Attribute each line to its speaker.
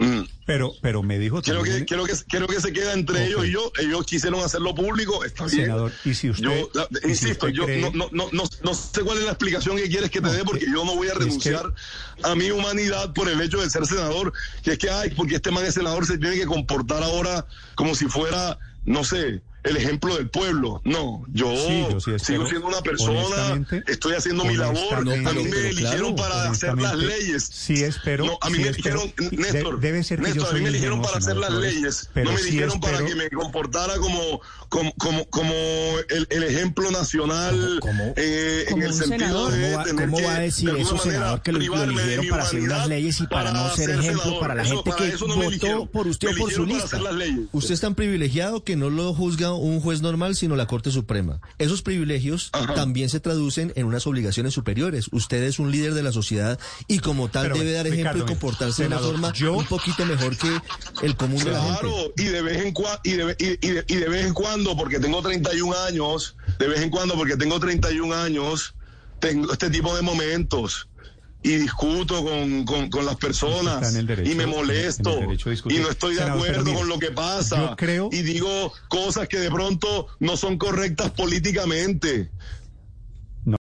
Speaker 1: Mm.
Speaker 2: Pero, pero me dijo
Speaker 1: Quiero
Speaker 2: también,
Speaker 1: que, quiero que, quiero que se quede entre
Speaker 2: Ok.
Speaker 1: ellos y yo. Ellos quisieron hacerlo público, está bien.
Speaker 2: senador, y si usted,
Speaker 1: Yo, la-
Speaker 2: y si
Speaker 1: insisto,
Speaker 2: usted
Speaker 1: yo
Speaker 2: cree-
Speaker 1: no, no, no, no, no sé cuál es la explicación que quieres que te
Speaker 2: No,
Speaker 1: dé, porque
Speaker 2: que-
Speaker 1: yo no voy a
Speaker 2: es que-
Speaker 1: renunciar a mi humanidad por el hecho de ser senador. Que es que, ay, porque este man es senador, se tiene que comportar ahora como si fuera, no sé, el ejemplo del pueblo. No, yo,
Speaker 2: Sí, yo sí
Speaker 1: sigo siendo una persona, estoy haciendo mi labor. A mí me eligieron
Speaker 3: claro,
Speaker 1: para hacer las leyes.
Speaker 2: sí espero,
Speaker 1: No, a mí
Speaker 2: sí
Speaker 1: me
Speaker 2: espero,
Speaker 1: eligieron, Néstor,
Speaker 2: de- debe ser que
Speaker 1: Néstor,
Speaker 2: yo
Speaker 1: a mí me eligieron para hacer las leyes.
Speaker 2: pero
Speaker 1: no me
Speaker 2: sí
Speaker 1: eligieron para
Speaker 2: espero-
Speaker 1: que me comportara como, como, como, como el, el ejemplo nacional
Speaker 3: ¿Cómo-
Speaker 1: eh, en
Speaker 4: Como
Speaker 1: el
Speaker 4: un
Speaker 1: sentido
Speaker 4: senador.
Speaker 1: de
Speaker 3: ¿Cómo va,
Speaker 1: tener
Speaker 3: cómo
Speaker 1: que,
Speaker 3: va a decir
Speaker 1: de
Speaker 3: eso, senador, que lo, eligieron para hacer unas
Speaker 1: humanidad
Speaker 3: leyes y para, no ser ejemplo para la gente
Speaker 1: para
Speaker 3: que votó por usted o por su
Speaker 1: para
Speaker 3: lista?
Speaker 1: las.
Speaker 3: Usted es tan privilegiado que no lo juzga un juez normal, sino la Corte Suprema. Esos privilegios
Speaker 1: Ajá.
Speaker 3: también se traducen en unas obligaciones superiores. Usted es un líder de la sociedad y como tal
Speaker 2: Pero,
Speaker 3: debe dar ejemplo
Speaker 2: Ricardo,
Speaker 3: y comportarse de
Speaker 2: senador,
Speaker 3: una forma
Speaker 2: yo-
Speaker 3: un poquito mejor que el común de la gente.
Speaker 1: Claro, y de vez en cuando, y de, y, y de, y de vez en cuando, porque tengo 31 años, de vez en cuando, porque tengo 31 años, tengo este tipo de momentos. Y discuto con, con, con las personas
Speaker 2: derecho-
Speaker 1: y me molesto y no estoy de
Speaker 2: Senador,
Speaker 1: acuerdo con lo que pasa
Speaker 2: creo-
Speaker 1: y digo cosas que de pronto no son correctas políticamente.